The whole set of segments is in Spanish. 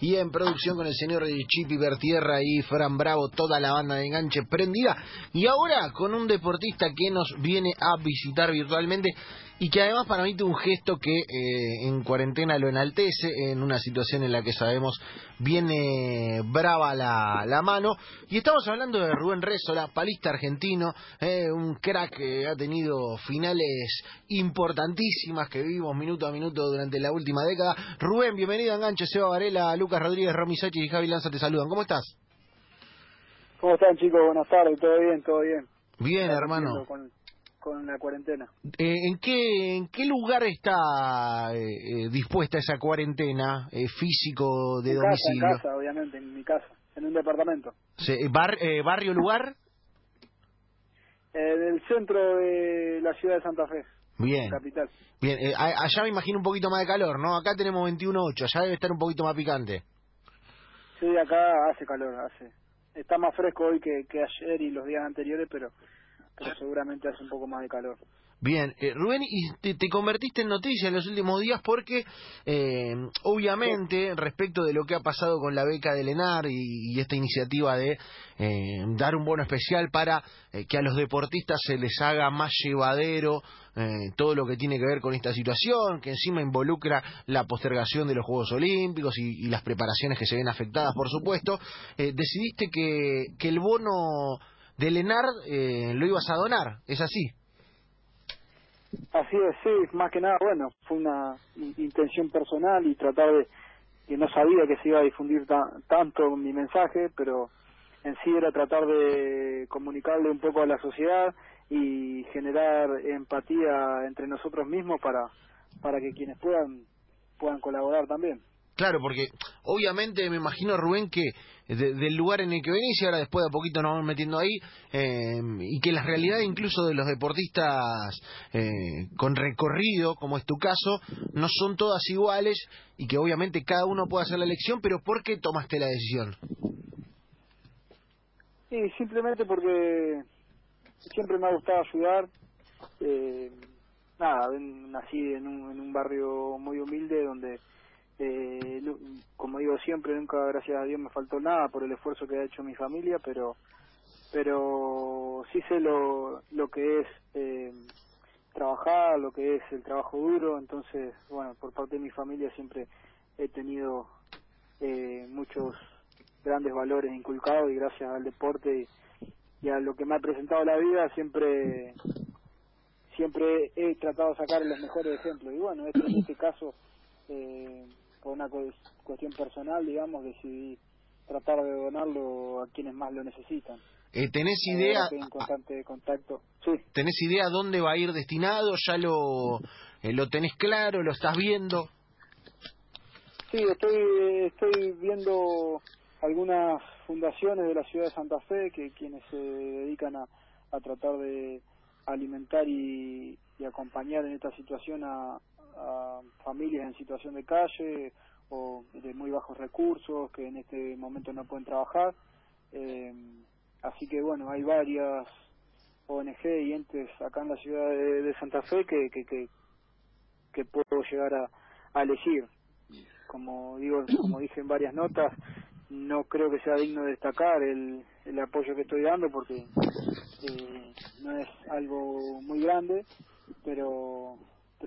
y en producción con el señor Chipi Bertierra y Fran Bravo, toda la banda de enganche prendida. Y ahora con un deportista que nos viene a visitar virtualmente y que además para mí tuvo un gesto que eh, en cuarentena lo enaltece en una situación en la que sabemos viene brava la, la mano y estamos hablando de Rubén Rezola, palista argentino, eh, un crack que ha tenido finales importantísimas que vivimos minuto a minuto durante la última década. Rubén, bienvenido a Enganche, Seba Varela, Lucas Rodríguez, Romy Sachi y Javi Lanza te saludan. ¿Cómo estás? ¿Cómo están chicos? Buenas tardes, todo bien, todo bien. Bien, hermano con la cuarentena. Eh, ¿en, qué, ¿En qué lugar está eh, eh, dispuesta esa cuarentena físico de domicilio? en casa, obviamente, en mi casa, en un departamento. ¿Barrio, lugar? del centro de la ciudad de Santa Fe. Bien. Capital. Bien, allá me imagino un poquito más de calor, ¿no? Acá tenemos 21.8, allá debe estar un poquito más picante. Sí, acá hace calor, hace. Está más fresco hoy que, que ayer y los días anteriores, pero pero seguramente hace un poco más de calor. Bien, eh, Rubén, y te, convertiste en noticia en los últimos días porque, eh, obviamente, respecto de lo que ha pasado con la beca de Lenar y, esta iniciativa de eh, dar un bono especial para que a los deportistas se les haga más llevadero todo lo que tiene que ver con esta situación, que encima involucra la postergación de los Juegos Olímpicos y, las preparaciones que se ven afectadas, por supuesto, decidiste que, que el bono de Lenar eh, lo ibas a donar, ¿es así? Así es, sí, más que nada, bueno, fue una intención personal y tratar de, que no sabía que se iba a difundir tanto mi mensaje, pero en sí era tratar de comunicarle un poco a la sociedad y generar empatía entre nosotros mismos para, para que quienes puedan, puedan colaborar también. Claro, porque obviamente me imagino, Rubén, que del lugar en el que venís y ahora después de a poquito nos vamos metiendo ahí, eh, y que la realidad incluso de los deportistas eh, con recorrido, como es tu caso, no son todas iguales y que obviamente cada uno puede hacer la elección, pero ¿por qué tomaste la decisión? Sí, simplemente porque siempre me ha gustado ayudar. Eh, nada, nací en un, en un barrio muy humilde donde eh, como digo siempre, nunca, gracias a Dios, me faltó nada por el esfuerzo que ha hecho mi familia, pero pero sí sé lo, lo que es eh, trabajar, lo que es el trabajo duro, entonces, bueno, por parte de mi familia siempre he tenido eh, muchos grandes valores inculcados y gracias al deporte y, a lo que me ha presentado la vida siempre siempre he tratado de sacar los mejores ejemplos. Y bueno, este, en este caso eh, por una cuestión personal, digamos, decidí tratar de donarlo a quienes más lo necesitan. Eh, ¿Tenés idea? En constante contacto. Sí. ¿Tenés idea dónde va a ir destinado? ¿Ya lo, eh, lo tenés claro? ¿Lo estás viendo? Sí, estoy, estoy viendo algunas fundaciones de la ciudad de Santa Fe que quienes se dedican a, a tratar de alimentar y, y acompañar en esta situación a, a familias en situación de calle o de muy bajos recursos que en este momento no pueden trabajar. Eh, así que bueno, hay varias ONG y entes acá en la ciudad de, Santa Fe que, que, que, puedo llegar a, elegir. Como digo, como dije en varias notas, no creo que sea digno de destacar el, el apoyo que estoy dando porque eh, no es algo muy grande, pero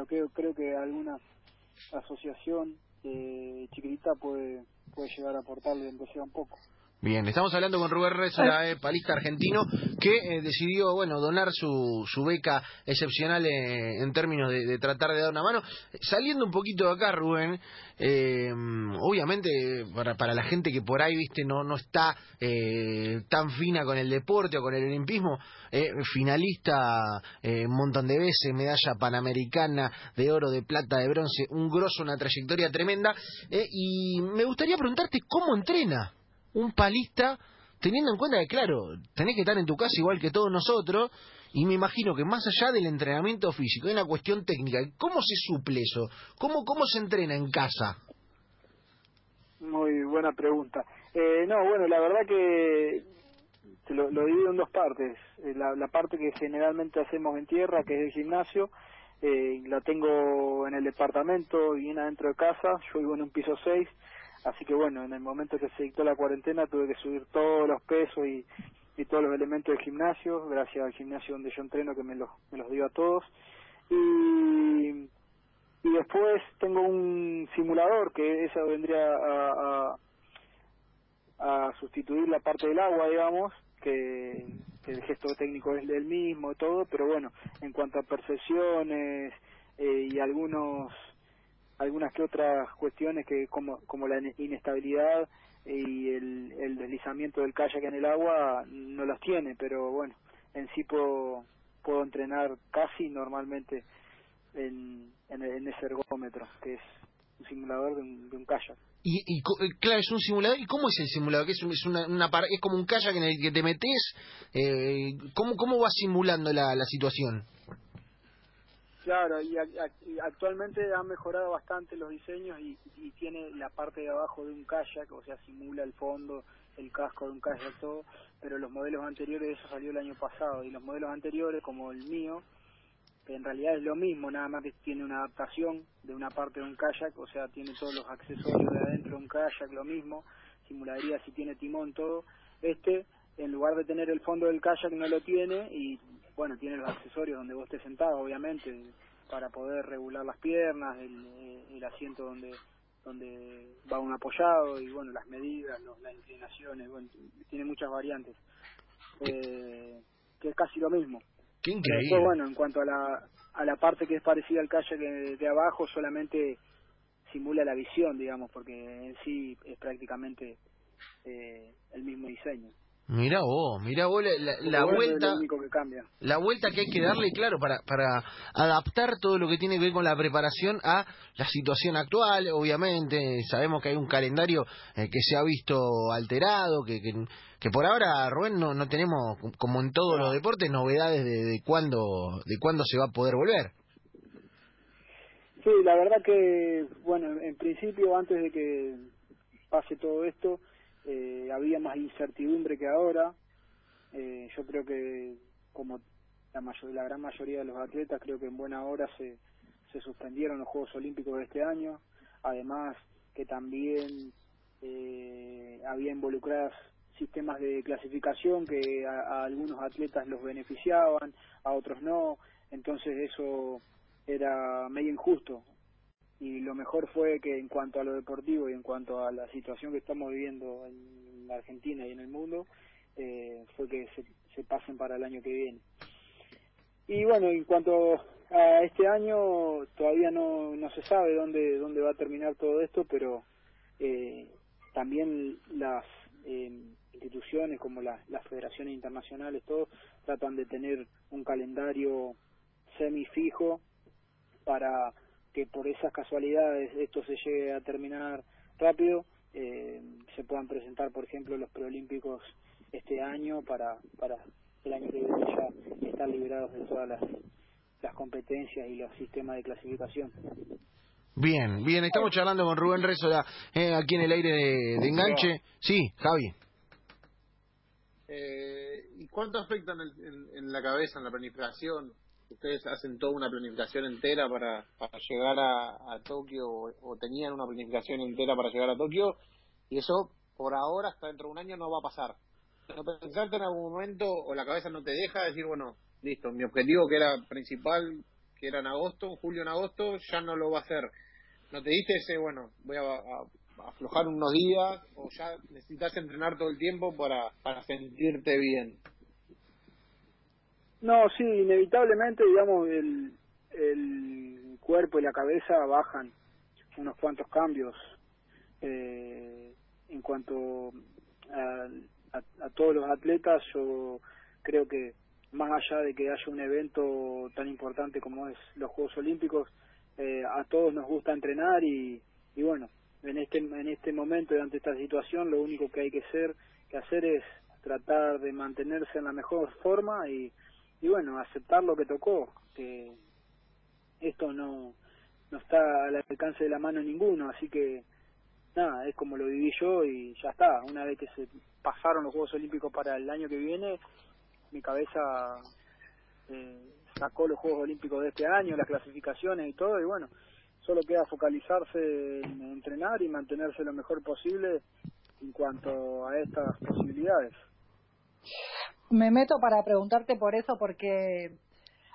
pero creo, creo que alguna asociación eh, chiquitita puede, puede llegar a aportarle, aunque sea un poco. Bien, estamos hablando con Rubén Rezola, eh, palista argentino, que eh, decidió, bueno, donar su, su beca excepcional eh, en términos de, tratar de dar una mano. Saliendo un poquito de acá, Rubén, eh, obviamente para, para la gente que por ahí, viste, no, no está tan fina con el deporte o con el olimpismo, finalista un montón de veces, medalla panamericana de oro, de plata, de bronce, un grosso, una trayectoria tremenda. y me gustaría preguntarte cómo entrena un palista, teniendo en cuenta que, claro, tenés que estar en tu casa igual que todos nosotros, y me imagino que más allá del entrenamiento físico, hay una cuestión técnica. ¿Cómo se suple eso? ¿Cómo, cómo se entrena en casa? Muy buena pregunta. Eh, no, bueno, la verdad que lo, lo divido en dos partes. Eh, la, la, parte que generalmente hacemos en tierra, que es el gimnasio, eh, la tengo en el departamento, bien adentro de casa. Yo vivo en un piso 6 Así que bueno, en el momento que se dictó la cuarentena tuve que subir todos los pesos y, y todos los elementos del gimnasio, gracias al gimnasio donde yo entreno que me los, me los dio a todos. Y, y después tengo un simulador que eso vendría a, a, a sustituir la parte del agua, digamos, que, el gesto técnico es el mismo, todo, pero bueno, en cuanto a percepciones eh, y algunos algunas que otras cuestiones que como como la inestabilidad y el, el deslizamiento del kayak en el agua no las tiene, pero bueno, en sí puedo, puedo entrenar casi normalmente en, en, ese ergómetro, que es un simulador de un, de un kayak. Y, y, eh, claro, es un simulador. ¿Y cómo es el simulador? ¿Es, es, una, una, es como un kayak en el que te metes? Eh, ¿cómo, ¿Cómo va simulando la, la situación? Claro, y, actualmente han mejorado bastante los diseños y, y, tiene la parte de abajo de un kayak, o sea, simula el fondo, el casco de un kayak, todo, pero los modelos anteriores, eso salió el año pasado, y los modelos anteriores, como el mío, en realidad es lo mismo, nada más que tiene una adaptación de una parte de un kayak, o sea, tiene todos los accesorios de adentro de un kayak, lo mismo, simularía si tiene timón, todo. Este, en lugar de tener el fondo del kayak, no lo tiene y bueno, tiene los accesorios donde vos estés sentado, obviamente, para poder regular las piernas, el, eh, el asiento donde donde va un apoyado y bueno, las medidas, las inclinaciones, bueno, tiene muchas variantes, eh, que es casi lo mismo. Qué increíble. bueno, en cuanto a la, a la parte que es parecida al calle de, de abajo, solamente simula la visión, digamos, porque en sí es prácticamente eh, el mismo diseño. Mira vos, mira vos la, la, vuelta, la vuelta que hay que darle, claro, para, para adaptar todo lo que tiene que ver con la preparación a la situación actual, obviamente, sabemos que hay un calendario eh, que se ha visto alterado, que, que, por ahora, Rubén, no, no tenemos, como en todos los deportes, novedades de, de cuándo, de cuándo se va a poder volver. Sí, la verdad que, bueno, en principio, antes de que pase todo esto, eh, había más incertidumbre que ahora. Eh, yo creo que, como la, mayor, la gran mayoría de los atletas, creo que en buena hora se, se suspendieron los Juegos Olímpicos de este año. Además, que también eh, había involucradas sistemas de clasificación que a, algunos atletas los beneficiaban, a otros no. Entonces, eso era medio injusto y lo mejor fue que en cuanto a lo deportivo y en cuanto a la situación que estamos viviendo en Argentina y en el mundo, eh, fue que se, se pasen para el año que viene. Y bueno, en cuanto a este año, todavía no, no se sabe dónde, dónde va a terminar todo esto, pero eh, también las eh, instituciones como las federaciones internacionales, todos tratan de tener un calendario semifijo para que por esas casualidades esto se llegue a terminar rápido, eh, se puedan presentar, por ejemplo, los preolímpicos este año para, para el año que viene ya estar liberados de todas las, las competencias y los sistemas de clasificación. Bien, bien, estamos charlando con Rubén Rezola eh, aquí en el aire de, enganche. Sí, Javi. Eh, ¿Y cuánto afecta en, en, la cabeza, en la planificación, ustedes hacen toda una planificación entera para, llegar a, Tokio o, tenían una planificación entera para llegar a Tokio y eso por ahora hasta dentro de un año no va a pasar. ¿No pensarte en algún momento o la cabeza no te deja decir, bueno, listo, mi objetivo que era principal, que era en agosto, julio, en agosto, ya no lo va a hacer? ¿No te diste ese, bueno, voy a, a aflojar unos días o ya necesitas entrenar todo el tiempo para, para sentirte bien? No, sí, inevitablemente, digamos, el, el cuerpo y la cabeza bajan unos cuantos cambios eh, en cuanto a, a, todos los atletas. Yo creo que más allá de que haya un evento tan importante como es los Juegos Olímpicos, eh, a todos nos gusta entrenar y, y bueno, en este en este momento y ante esta situación, lo único que hay que hacer que hacer es tratar de mantenerse en la mejor forma y y bueno, aceptar lo que tocó, que esto no, no está al alcance de la mano ninguno, así que nada, es como lo viví yo y ya está. Una vez que se pasaron los Juegos Olímpicos para el año que viene, mi cabeza eh, sacó los Juegos Olímpicos de este año, las clasificaciones y todo, y bueno, solo queda focalizarse en entrenar y mantenerse lo mejor posible en cuanto a estas posibilidades. Me meto para preguntarte por eso porque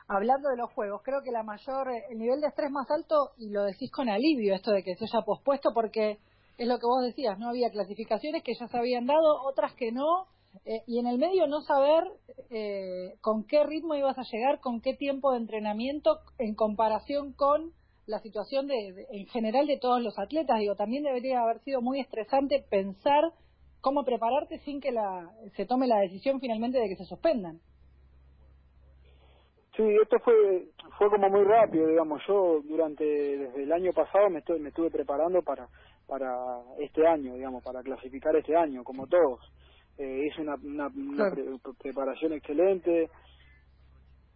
hablando de los juegos, creo que la mayor, el nivel de estrés más alto, y lo decís con alivio esto de que se haya pospuesto, porque es lo que vos decías, no había clasificaciones que ya se habían dado, otras que no, eh, y en el medio no saber eh, con qué ritmo ibas a llegar, con qué tiempo de entrenamiento en comparación con la situación de, en general de todos los atletas. Digo, también debería haber sido muy estresante pensar cómo prepararte sin que la, se tome la decisión finalmente de que se suspendan. Sí, esto fue fue como muy rápido, digamos. Yo durante desde el año pasado me estoy, me estuve preparando para para este año, digamos, para clasificar este año, como todos. Eh, es una, una, preparación excelente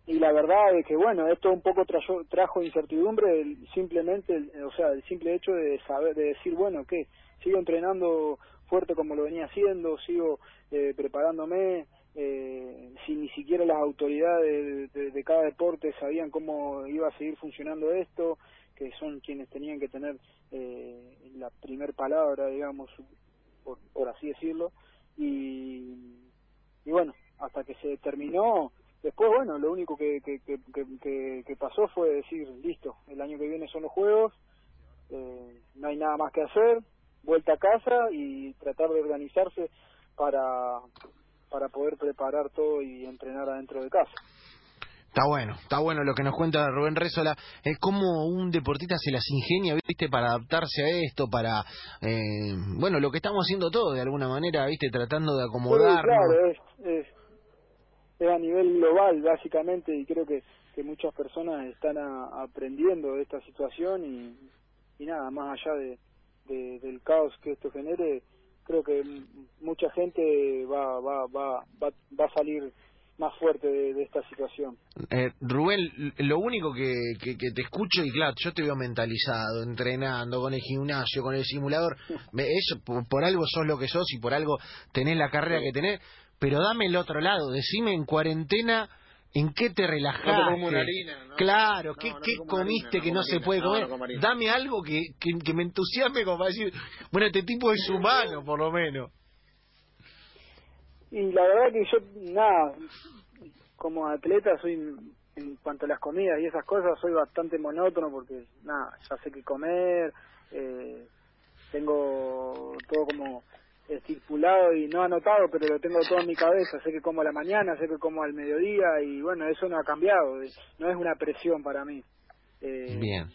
y la verdad es que bueno esto un poco trajo, trajo incertidumbre simplemente o sea el simple hecho de saber de decir bueno que sigo entrenando fuerte como lo venía haciendo sigo eh, preparándome eh, si ni siquiera las autoridades de, cada deporte sabían cómo iba a seguir funcionando esto, que son quienes tenían que tener eh, la primer palabra, digamos, por, así decirlo, y, y bueno, hasta que se terminó, después, bueno, lo único que, que, que, que, pasó fue decir, listo, el año que viene son los Juegos, eh, no hay nada más que hacer, vuelta a casa y tratar de organizarse para para poder preparar todo y entrenar adentro de casa. Está bueno, está bueno lo que nos cuenta Rubén Rézola. Es como un deportista se las ingenia, viste, para adaptarse a esto, para, eh, bueno, lo que estamos haciendo todos de alguna manera, viste, tratando de acomodar. claro, es, es, a nivel global, básicamente, y creo que, que muchas personas están aprendiendo de esta situación y, y nada, más allá de, del caos que esto genere, creo que mucha gente va, va, va, va, va a salir más fuerte de, esta situación. Eh, Rubén, lo único que, que, te escucho, y claro, yo te veo mentalizado, entrenando con el gimnasio, con el simulador, eso, por, algo sos lo que sos y por algo tenés la carrera que tenés, pero dame el otro lado, decime en cuarentena ¿En qué te relajaste? Claro, ¿qué, comiste que no se puede comer? Dame algo que, que, me entusiasme como para decir, bueno, este tipo es humano, por lo menos. Y la verdad que yo, nada, como atleta soy, en cuanto a las comidas y esas cosas, soy bastante monótono porque, nada, ya sé qué comer, eh, tengo todo como estipulado y no anotado, pero lo tengo todo en mi cabeza. Sé que como a la mañana, sé que como al mediodía y bueno, eso no ha cambiado. No es una presión para mí. Eh, Bien.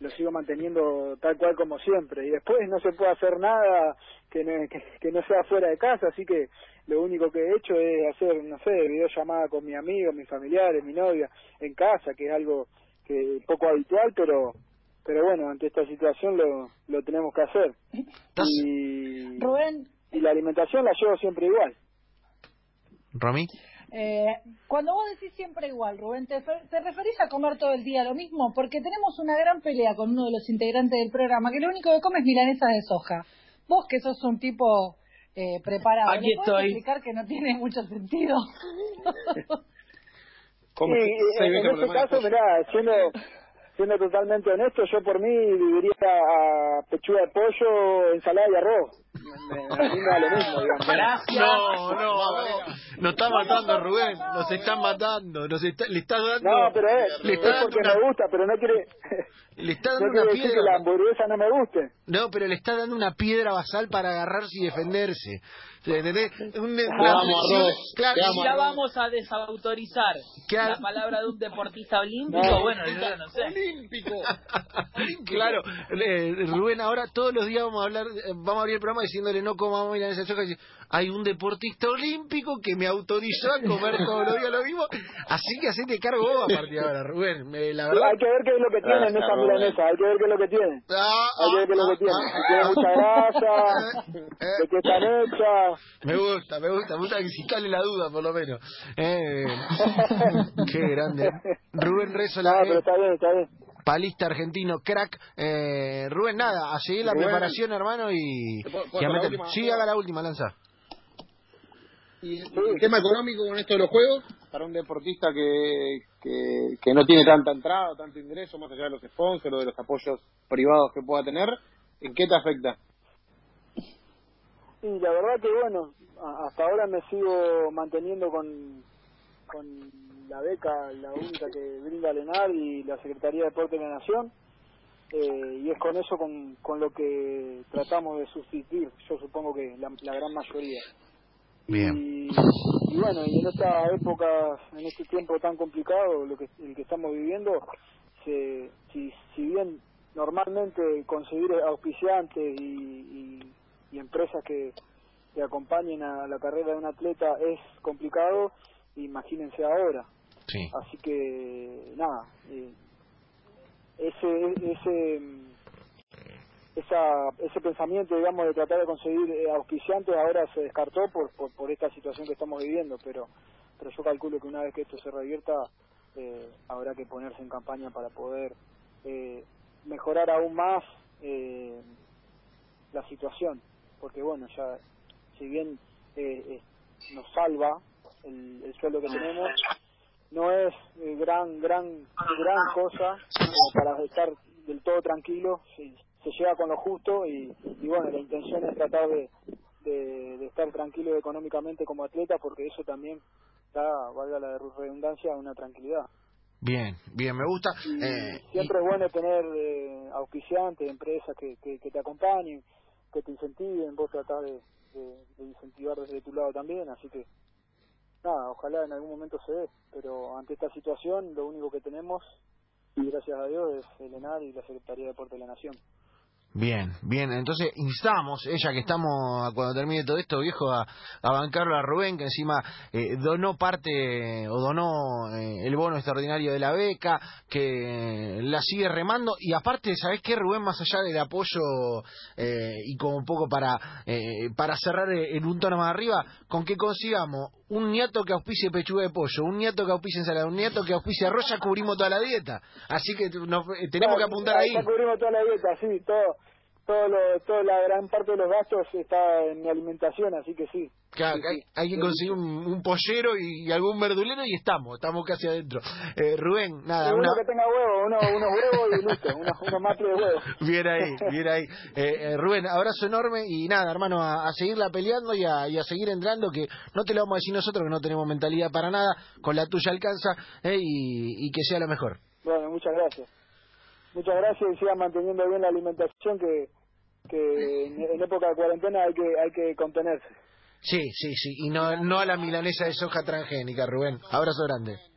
Lo sigo manteniendo tal cual como siempre. Y después no se puede hacer nada que no, que, no sea fuera de casa, así que lo único que he hecho es hacer, no sé, videollamada con mi amigo, mis familiares, mi novia, en casa, que es algo que poco habitual, pero pero bueno, ante esta situación lo, lo tenemos que hacer. Y, Rubén. Y la alimentación la llevo siempre igual. ¿Romy? Eh, cuando vos decís siempre igual, Rubén, ¿te, ¿te, referís a comer todo el día lo mismo? Porque tenemos una gran pelea con uno de los integrantes del programa, que lo único que come es milanesa de soja. Vos que sos un tipo eh, preparado, Aquí estoy. explicar que no tiene mucho sentido? ¿Cómo? en este caso, mirá, siendo siendo totalmente honesto, yo por mí viviría a pechuga de pollo, ensalada y arroz. Me, a mí me da lo mismo, digamos. Gracias. No, no, nos está matando Rubén, nos están matando, nos está, le está dando... No, pero es, le está porque me gusta, pero no quiere... Le está dando una piedra. que la hamburguesa no me guste. No, pero le está dando una piedra basal para agarrarse y defenderse. ¿Entendés? Un, ya vamos a desautorizar la palabra de un deportista olímpico. bueno, yo no sé. Olímpico. claro, eh, Rubén, ahora todos los días vamos a hablar, eh, vamos a abrir el programa diciéndole no comamos esa soja hay un deportista olímpico que me autorizó a comer todos los días lo mismo, así que hacete cargo vos a partir de ahora, Rubén. la verdad... Hay que ver qué es lo que tiene en esa milanesa, hay que ver qué es lo que tiene. Ah, hay que ver qué es lo que tiene. Tiene mucha grasa, de qué están hechas. Me gusta, me gusta, me gusta que si cale la duda, por lo menos. Eh, qué grande. Rubén Rezo, la... pero está bien, está bien palista argentino, crack. Eh, Rubén, nada, a seguir la preparación, hermano, y, y a meter... Sí, haga la última, lanza. ¿Y el tema económico con esto de los juegos? Para un deportista que, que, que no tiene tanta entrada, tanto ingreso, más allá de los sponsors o de los apoyos privados que pueda tener, ¿en qué te afecta? Sí, la verdad que bueno, hasta ahora me sigo manteniendo con, con la beca, la única que brinda Lenar y la Secretaría de Deporte de la Nación, eh, y es con eso con, con lo que tratamos de sustituir, yo supongo que la, gran mayoría. Bien. Y, bueno, y en esta época, en este tiempo tan complicado, lo que, el que estamos viviendo, se, si, si bien normalmente conseguir auspiciantes y, y, empresas que, que acompañen a la carrera de un atleta es complicado, imagínense ahora. Sí. Así que, nada, eh, ese, ese, esa, ese pensamiento, digamos, de tratar de conseguir eh, auspiciantes ahora se descartó por, por, esta situación que estamos viviendo, pero, pero yo calculo que una vez que esto se revierta, eh, habrá que ponerse en campaña para poder eh, mejorar aún más eh, la situación, porque bueno, ya si bien eh, nos salva el, el sueldo que tenemos, no es eh, gran gran gran cosa para estar del todo tranquilo. Se, se llega con lo justo y, y, bueno la intención es tratar de, de, estar tranquilo económicamente como atleta porque eso también da valga la redundancia una tranquilidad. Bien bien me gusta. Eh, siempre es bueno tener eh, auspiciantes empresas que, que, te acompañen que te incentiven vos tratás de, de incentivar desde tu lado también así que nada, ojalá en algún momento se dé, pero ante esta situación lo único que tenemos, y gracias a Dios, es el ENAR y la Secretaría de Deporte de la Nación. Bien, bien, entonces instamos, ella que estamos, cuando termine todo esto, viejo, a, a bancarlo a Rubén, que encima eh, donó parte o donó eh, el bono extraordinario de la beca, que la sigue remando, y aparte, ¿sabés qué, Rubén? Más allá del apoyo eh, y como un poco para, para cerrar en un tono más arriba, con que consigamos un nieto que auspicie pechuga de pollo, un nieto que auspicie ensalada, un nieto que auspicie arroz, ya cubrimos toda la dieta. Así que nos, tenemos que apuntar ahí. Ya cubrimos toda la dieta, sí, todo todo lo, toda la gran parte de los gastos está en mi alimentación, así que sí. Claro, hay, que conseguir un, pollero y, algún verdulero y estamos, estamos casi adentro. Eh, Rubén, nada. Uno que tenga huevo, uno, unos huevos y listo, unos, unos de huevos. Bien ahí, bien ahí. Eh, eh, Rubén, abrazo enorme y nada, hermano, a, seguirla peleando y a, y a, seguir entrando, que no te lo vamos a decir nosotros, que no tenemos mentalidad para nada, con la tuya alcanza eh, y, y que sea lo mejor. Bueno, muchas gracias muchas gracias y sigan manteniendo bien la alimentación que, que en, época de cuarentena hay que hay que contenerse. Sí, sí, sí, y no, no a la milanesa de soja transgénica, Rubén. Abrazo grande.